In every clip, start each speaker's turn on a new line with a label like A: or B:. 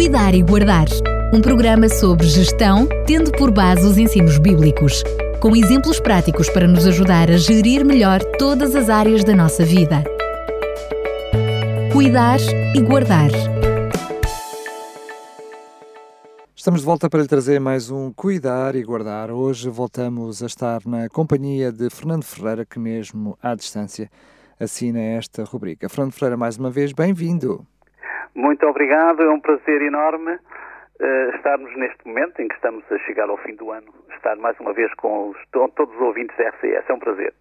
A: Cuidar e Guardar. Um programa sobre gestão, tendo por base os ensinos bíblicos, com exemplos práticos para nos ajudar a gerir melhor todas as áreas da nossa vida. Cuidar e Guardar.
B: Estamos de volta para lhe trazer mais um Cuidar e Guardar. Hoje voltamos a estar na companhia de Fernando Ferreira, que mesmo à distância assina esta rubrica. Fernando Ferreira, mais uma vez, bem-vindo.
C: Muito obrigado, é um prazer enorme uh, estarmos neste momento em que estamos a chegar ao fim do ano, estar mais uma vez com, os, com todos os ouvintes da RCS, é um prazer.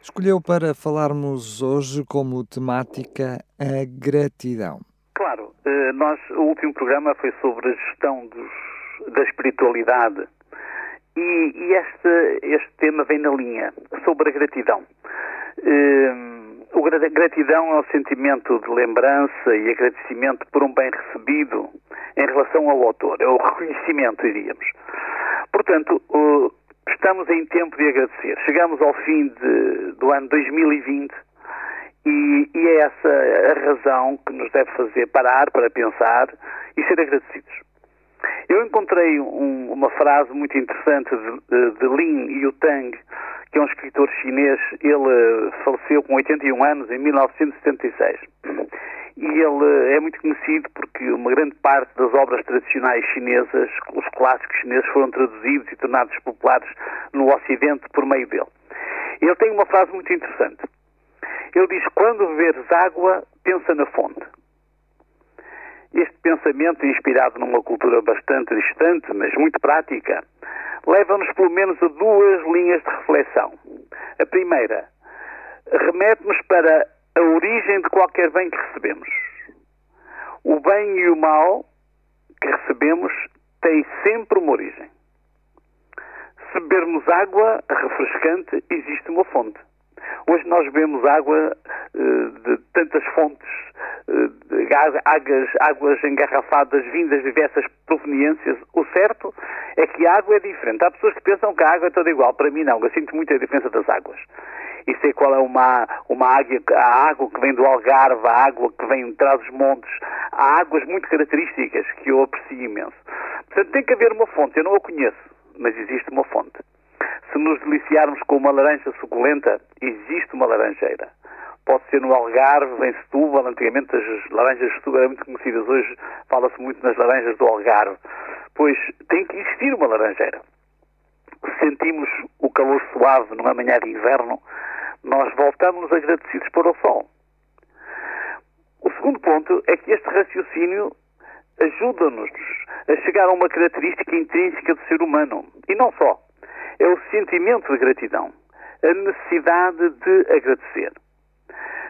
B: Escolheu para falarmos hoje como temática a gratidão.
C: Claro, uh, nós, o último programa foi sobre a gestão dos, da espiritualidade e, e este, este tema vem na linha, sobre a gratidão. Uh, o gratidão é o sentimento de lembrança e agradecimento por um bem recebido em relação ao autor, é o reconhecimento, diríamos. Portanto, estamos em tempo de agradecer. Chegamos ao fim de, do ano 2020 e, e, é essa a razão que nos deve fazer parar para pensar e ser agradecidos. Eu encontrei um, uma frase muito interessante de, de, de Lin Yutang, que é um escritor chinês. Ele faleceu com 81 anos em 1976. E ele é muito conhecido porque uma grande parte das obras tradicionais chinesas, os clássicos chineses, foram traduzidos e tornados populares no Ocidente por meio dele. Ele tem uma frase muito interessante. Ele diz: Quando beberes água, pensa na fonte. Este pensamento, inspirado numa cultura bastante distante, mas muito prática, leva-nos pelo menos a duas linhas de reflexão. A primeira, remete-nos para a origem de qualquer bem que recebemos. O bem e o mal que recebemos têm sempre uma origem. Se bebermos água refrescante, existe uma fonte. Hoje nós bebemos água uh, de tantas fontes, águas, águas engarrafadas vindas de diversas proveniências. O certo é que a água é diferente. Há pessoas que pensam que a água é toda igual. Para mim não, eu sinto muito a diferença das águas. E sei qual é uma, uma água, a água que vem do Algarve, a água que vem de trás dos montes. Há águas muito características que eu aprecio imenso. Portanto, tem que haver uma fonte. Eu não a conheço, mas existe uma fonte. Se nos deliciarmos com uma laranja suculenta, existe uma laranjeira. Pode ser no Algarve, em Setúbal, antigamente as laranjas de Setúbal eram muito conhecidas, hoje fala-se muito nas laranjas do Algarve. Pois tem que existir uma laranjeira. Se sentimos o calor suave numa manhã de inverno, nós voltamos agradecidos para o sol. O segundo ponto é que este raciocínio ajuda-nos a chegar a uma característica intrínseca do ser humano. E não só é o sentimento de gratidão, a necessidade de agradecer.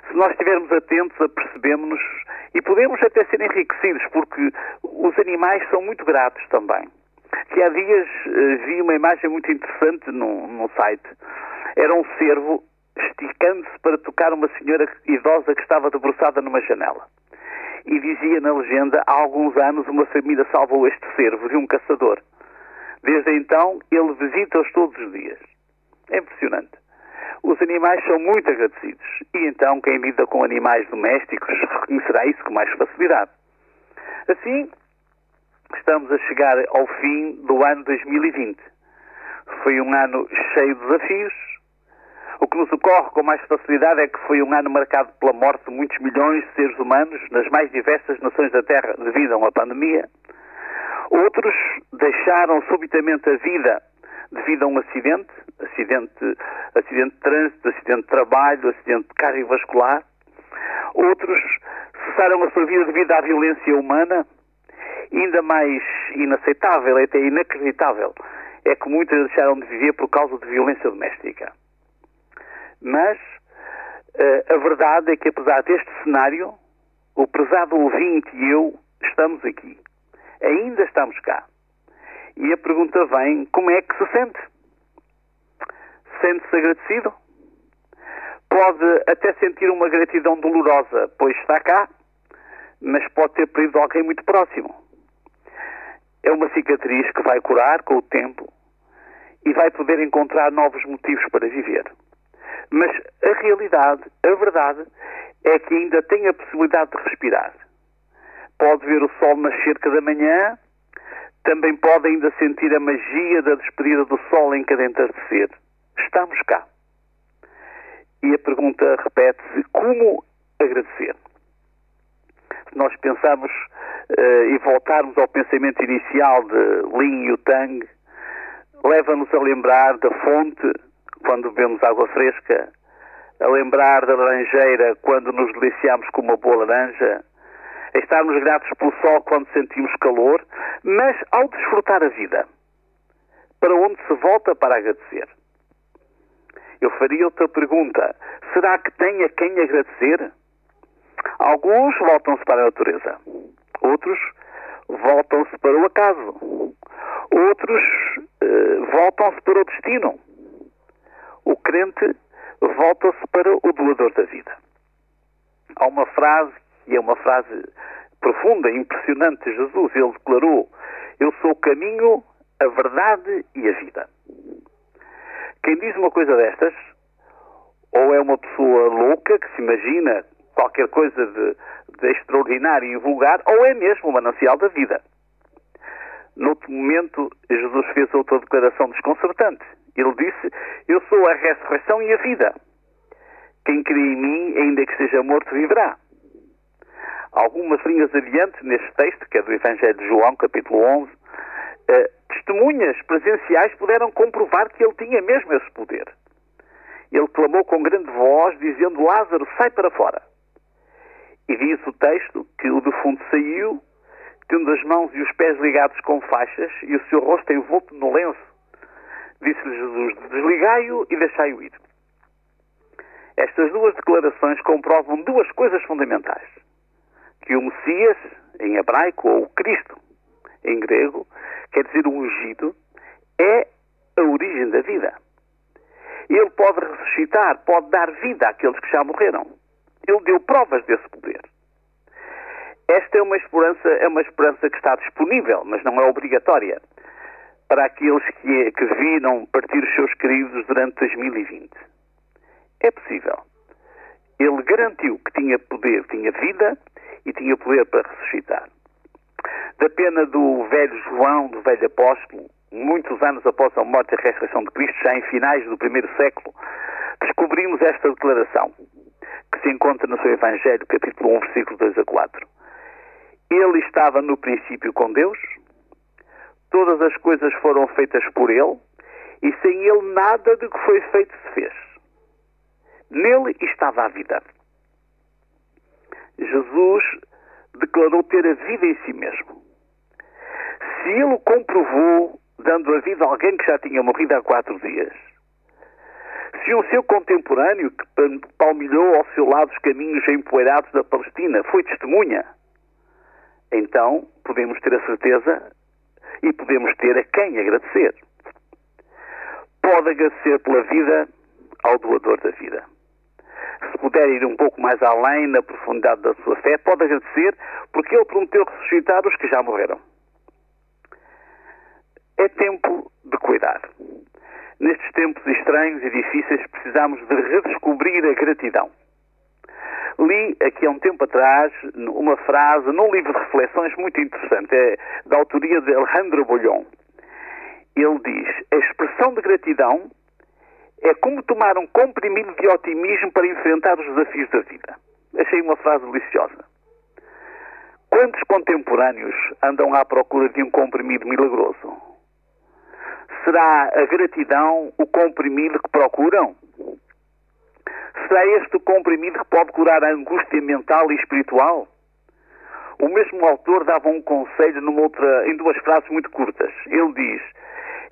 C: Se nós estivermos atentos, apercebemos-nos e podemos até ser enriquecidos, porque os animais são muito gratos também. Que há dias uh, vi uma imagem muito interessante no, no site. Era um cervo esticando-se para tocar uma senhora idosa que estava debruçada numa janela. E dizia na legenda: há alguns anos uma família salvou este cervo de um caçador. Desde então, ele visita-os todos os dias. É impressionante. Os animais são muito agradecidos e então quem lida com animais domésticos reconhecerá isso com mais facilidade. Assim, estamos a chegar ao fim do ano 2020. Foi um ano cheio de desafios. O que nos ocorre com mais facilidade é que foi um ano marcado pela morte de muitos milhões de seres humanos nas mais diversas nações da Terra devido a uma pandemia. Outros deixaram subitamente a vida devido a um acidente, acidente, acidente de trânsito, acidente de trabalho, acidente cardiovascular. Outros cessaram a sua vida devido à violência humana. Ainda mais inaceitável, até inacreditável, é que muitos deixaram de viver por causa de violência doméstica. Mas uh, a verdade é que, apesar deste cenário, o prezado ouvinte e eu estamos aqui ainda estamos cá. E a pergunta vem: como é que se sente? Sente-se agradecido? Pode até sentir uma gratidão dolorosa, pois está cá, mas pode ter perdido alguém muito próximo. É uma cicatriz que vai curar com o tempo e vai poder encontrar novos motivos para viver. Mas a realidade, a verdade, é que ainda tem a possibilidade de respirar pode ver o sol nascer cada manhã, também pode ainda sentir a magia da despedida do sol em cada entardecer. Estamos cá. E a pergunta repete-se: como agradecer? Se nós pensarmos uh, e voltarmos ao pensamento inicial de Lin Yutang, leva-nos a lembrar da fonte quando bebemos água fresca, a lembrar da laranjeira quando nos deliciamos com uma boa laranja, estarmos gratos pelo sol quando sentimos calor, mas ao desfrutar a vida, para onde se volta para agradecer? Eu faria outra pergunta: será que tem a quem agradecer? Alguns voltam-se para a natureza, outros voltam-se para o acaso, outros uh, voltam-se para o destino. O crente volta-se para o doador da vida. Há uma frase, e é uma frase profunda, impressionante Jesus. Ele declarou: Eu sou o caminho, a verdade e a vida. Quem diz uma coisa destas, ou é uma pessoa louca que se imagina qualquer coisa de, de extraordinário e vulgar, ou é mesmo o manancial da vida. Noutro momento, Jesus fez outra declaração desconcertante. Ele disse: Eu sou a ressurreição e a vida. Quem crê em mim, ainda que esteja morto, viverá. Algumas linhas adiante, neste texto, que é do Evangelho de João, capítulo 11, eh, testemunhas presenciais puderam comprovar que ele tinha mesmo esse poder. Ele clamou com grande voz, dizendo: Lázaro, sai para fora. E diz o texto que o defunto saiu, tendo as mãos e os pés ligados com faixas e o seu rosto envolto no lenço. Disse-lhe Jesus: Desligai-o e deixai-o ir. Estas duas declarações comprovam duas coisas fundamentais: que o Messias, em hebraico, ou Cristo, em grego, quer dizer o ungido, é a origem da vida. Ele pode ressuscitar, pode dar vida àqueles que já morreram. Ele deu provas desse poder. Esta é uma esperança, é uma esperança que está disponível, mas não é obrigatória, para aqueles que, que viram partir os seus queridos durante 2020. É possível. Ele garantiu que tinha poder, tinha vida e tinha poder para ressuscitar. Da pena do velho João, do velho apóstolo, muitos anos após a morte e a ressurreição de Cristo, já em finais do primeiro século, descobrimos esta declaração, que se encontra no seu Evangelho, capítulo 1, versículos 2 a 4. Ele estava no princípio com Deus, todas as coisas foram feitas por Ele, e sem Ele nada do que foi feito se fez. Nele estava a vida. Jesus declarou ter a vida em si mesmo. Se ele o comprovou dando a vida a alguém que já tinha morrido há quatro dias, se o seu contemporâneo, que palmilhou ao seu lado os caminhos empoeirados da Palestina, foi testemunha, então podemos ter a certeza e podemos ter a quem agradecer. Pode agradecer pela vida ao doador da vida. Se puder ir um pouco mais além na profundidade da sua fé, pode agradecer porque ele prometeu ressuscitar os que já morreram. É tempo de cuidar. Nestes tempos estranhos e difíceis, precisamos de redescobrir a gratidão. Li aqui há um tempo atrás uma frase num livro de reflexões muito interessante, é da autoria de Alejandro Bolhon. Ele diz: A expressão de gratidão é como tomar um comprimido de otimismo para enfrentar os desafios da vida. Achei uma frase deliciosa. Quantos contemporâneos andam à procura de um comprimido milagroso? Será a gratidão o comprimido que procuram? Será este o comprimido que pode curar a angústia mental e espiritual? O mesmo autor dava um conselho outra, em duas frases muito curtas. Ele diz: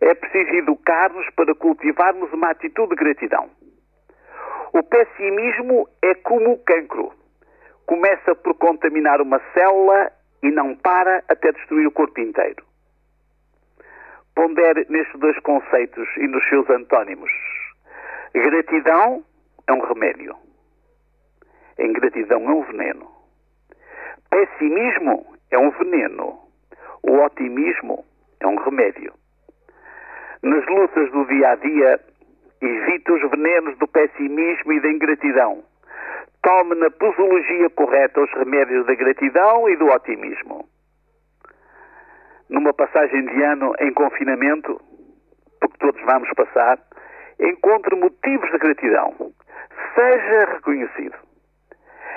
C: é preciso educar-nos para cultivarmos uma atitude de gratidão. O pessimismo é como o cancro. Começa por contaminar uma célula e não para até destruir o corpo inteiro. Pondere nestes dois conceitos e nos seus antónimos. Gratidão é um remédio. Ingratidão é um veneno. Pessimismo é um veneno. O otimismo é um remédio. Nas lutas do dia a dia, evite os venenos do pessimismo e da ingratidão. tome na posologia correta os remédios da gratidão e do otimismo. Numa passagem de ano em confinamento, porque todos vamos passar, encontre motivos de gratidão. Seja reconhecido.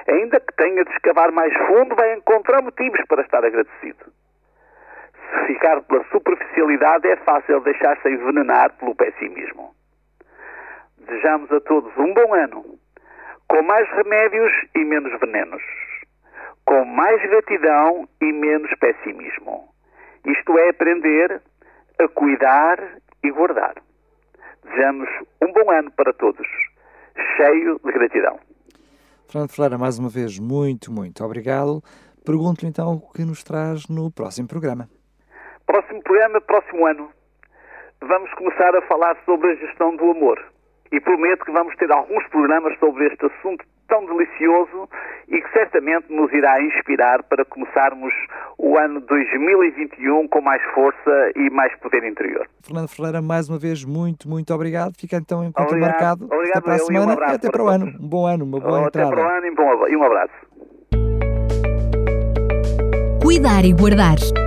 C: Ainda que tenha de escavar mais fundo, vai encontrar motivos para estar agradecido. Ficar pela superficialidade, é fácil deixar-se envenenar pelo pessimismo. Desejamos a todos um bom ano, com mais remédios e menos venenos, com mais gratidão e menos pessimismo. Isto é aprender a cuidar e guardar. Desejamos um bom ano para todos, cheio de gratidão.
B: Fernando Ferreira, mais uma vez, muito, muito obrigado. Pergunto-lhe então o que nos traz no próximo programa.
C: Próximo programa, próximo ano, vamos começar a falar sobre a gestão do amor. E prometo que vamos ter alguns programas sobre este assunto tão delicioso e que certamente nos irá inspirar para começarmos o ano 2021 com mais força e mais poder interior.
B: Fernando Ferreira, mais uma vez, muito, muito obrigado. Fica então em conta marcado. Obrigado, até para a semana um e até para, o ano. Um bom ano, uma boa
C: até
B: entrada.
C: Até para o ano e, bom, e um abraço.
A: Cuidar e Guardar